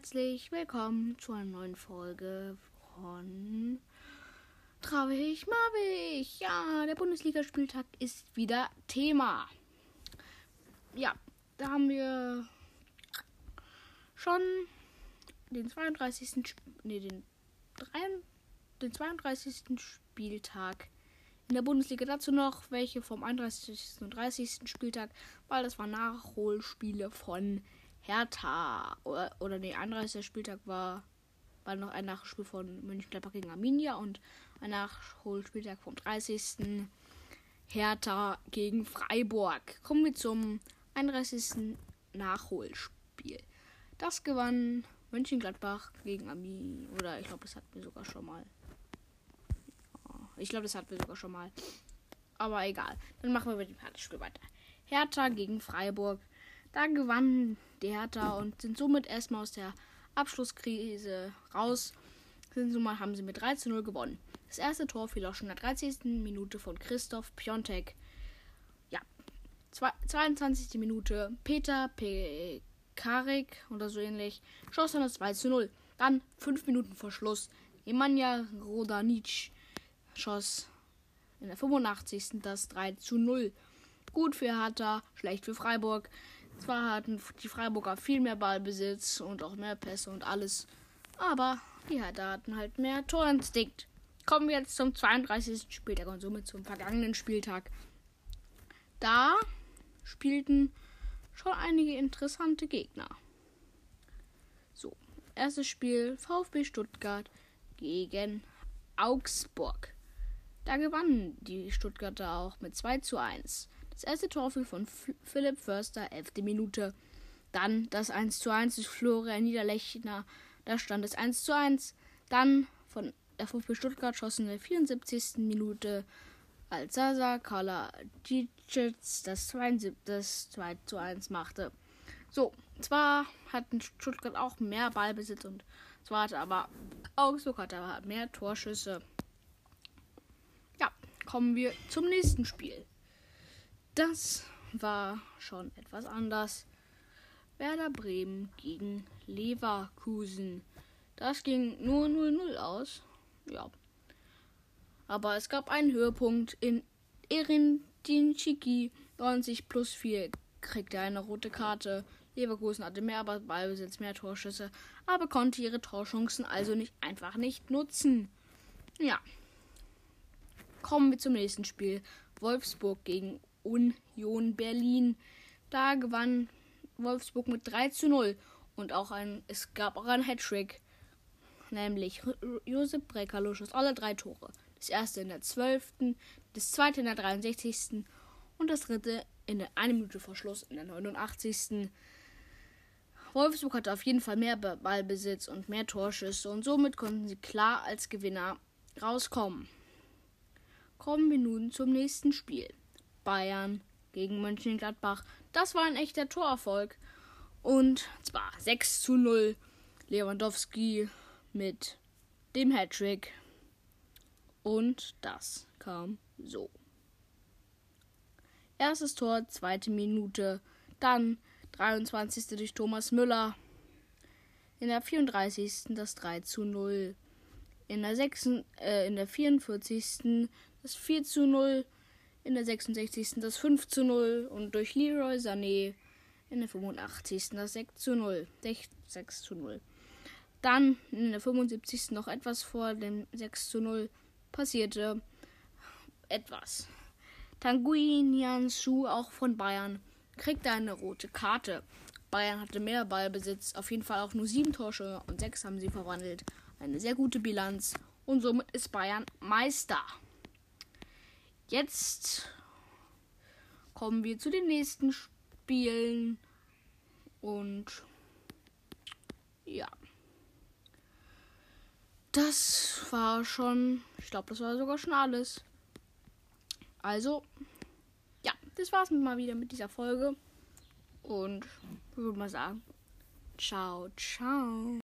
herzlich willkommen zu einer neuen Folge von Traurig Marwig. Ja, der Bundesligaspieltag ist wieder Thema. Ja, da haben wir schon den 32. Nee, den, 3, den 32. Spieltag in der Bundesliga. Dazu noch welche vom 31. und 30. Spieltag, weil das waren Nachholspiele von Hertha. Oder, oder nee, 31. Spieltag war, war noch ein Nachspiel von Mönchengladbach gegen Arminia und ein Nachholspieltag vom 30. Hertha gegen Freiburg. Kommen wir zum 31. Nachholspiel. Das gewann Mönchengladbach gegen Arminia. Oder ich glaube, das hatten wir sogar schon mal. Ich glaube, das hatten wir sogar schon mal. Aber egal. Dann machen wir mit dem Hertha-Spiel weiter. Hertha gegen Freiburg. Da gewannen die Hertha und sind somit erstmal aus der Abschlusskrise raus. Sind somit haben sie mit 3 zu 0 gewonnen. Das erste Tor fiel auch schon in der 30. Minute von Christoph Piontek. Ja, 22. Minute Peter Pekarik oder so ähnlich schoss dann das 2 zu 0. Dann 5 Minuten vor Schluss Emanja Rodanic schoss in der 85. das 3 zu 0. Gut für Hertha, schlecht für Freiburg. Zwar hatten die Freiburger viel mehr Ballbesitz und auch mehr Pässe und alles, aber die hatten halt mehr Torinstinkt. Kommen wir jetzt zum 32. Spieltag und somit zum vergangenen Spieltag. Da spielten schon einige interessante Gegner. So, erstes Spiel VfB Stuttgart gegen Augsburg. Da gewannen die Stuttgarter auch mit 2 zu 1. Das erste Tor fiel von Philipp Förster, 11. Minute. Dann das 1 zu 1 durch Florian Niederlechner. Da stand es 1 zu 1. Dann von der VfB Stuttgart schossen in der 74. Minute als Sasa Kala Djicic das 2, das 2 zu 1 machte. So, zwar hatten Stuttgart auch mehr Ballbesitz und zwar hatte aber Augsburg hatte aber mehr Torschüsse. Ja, kommen wir zum nächsten Spiel. Das war schon etwas anders. Werder Bremen gegen Leverkusen. Das ging nur 0-0 aus. Ja. Aber es gab einen Höhepunkt. In Erin Dinchiki 90 plus 4 kriegte er eine rote Karte. Leverkusen hatte mehr Ballbesitz, mehr Torschüsse, aber konnte ihre Torchancen also nicht einfach nicht nutzen. Ja. Kommen wir zum nächsten Spiel. Wolfsburg gegen Union Berlin. Da gewann Wolfsburg mit 3 zu 0. Und auch ein, es gab auch einen Hattrick. Nämlich Josep Brekalo schoss alle drei Tore. Das erste in der 12., das zweite in der 63. und das dritte in der 1 Minute vor Schluss in der 89. Wolfsburg hatte auf jeden Fall mehr Ballbesitz und mehr Torschüsse und somit konnten sie klar als Gewinner rauskommen. Kommen wir nun zum nächsten Spiel. Bayern gegen Mönchengladbach. Das war ein echter Torerfolg. Und zwar 6 zu 0. Lewandowski mit dem Hattrick. Und das kam so. Erstes Tor, zweite Minute. Dann 23. durch Thomas Müller. In der 34. das 3 zu 0. In der, 6, äh, in der 44. das 4 zu 0 in der 66. das 5 zu 0 und durch Leroy Sané in der 85. das 6 zu 0. 6 zu 0. Dann in der 75. noch etwas vor dem 6 zu 0 passierte etwas. Tanguy Schuh, auch von Bayern, kriegte eine rote Karte. Bayern hatte mehr Ballbesitz, auf jeden Fall auch nur sieben Torsche und sechs haben sie verwandelt. Eine sehr gute Bilanz und somit ist Bayern Meister. Jetzt kommen wir zu den nächsten Spielen. Und ja. Das war schon, ich glaube, das war sogar schon alles. Also, ja, das war's mal wieder mit dieser Folge. Und würde mal sagen, ciao, ciao.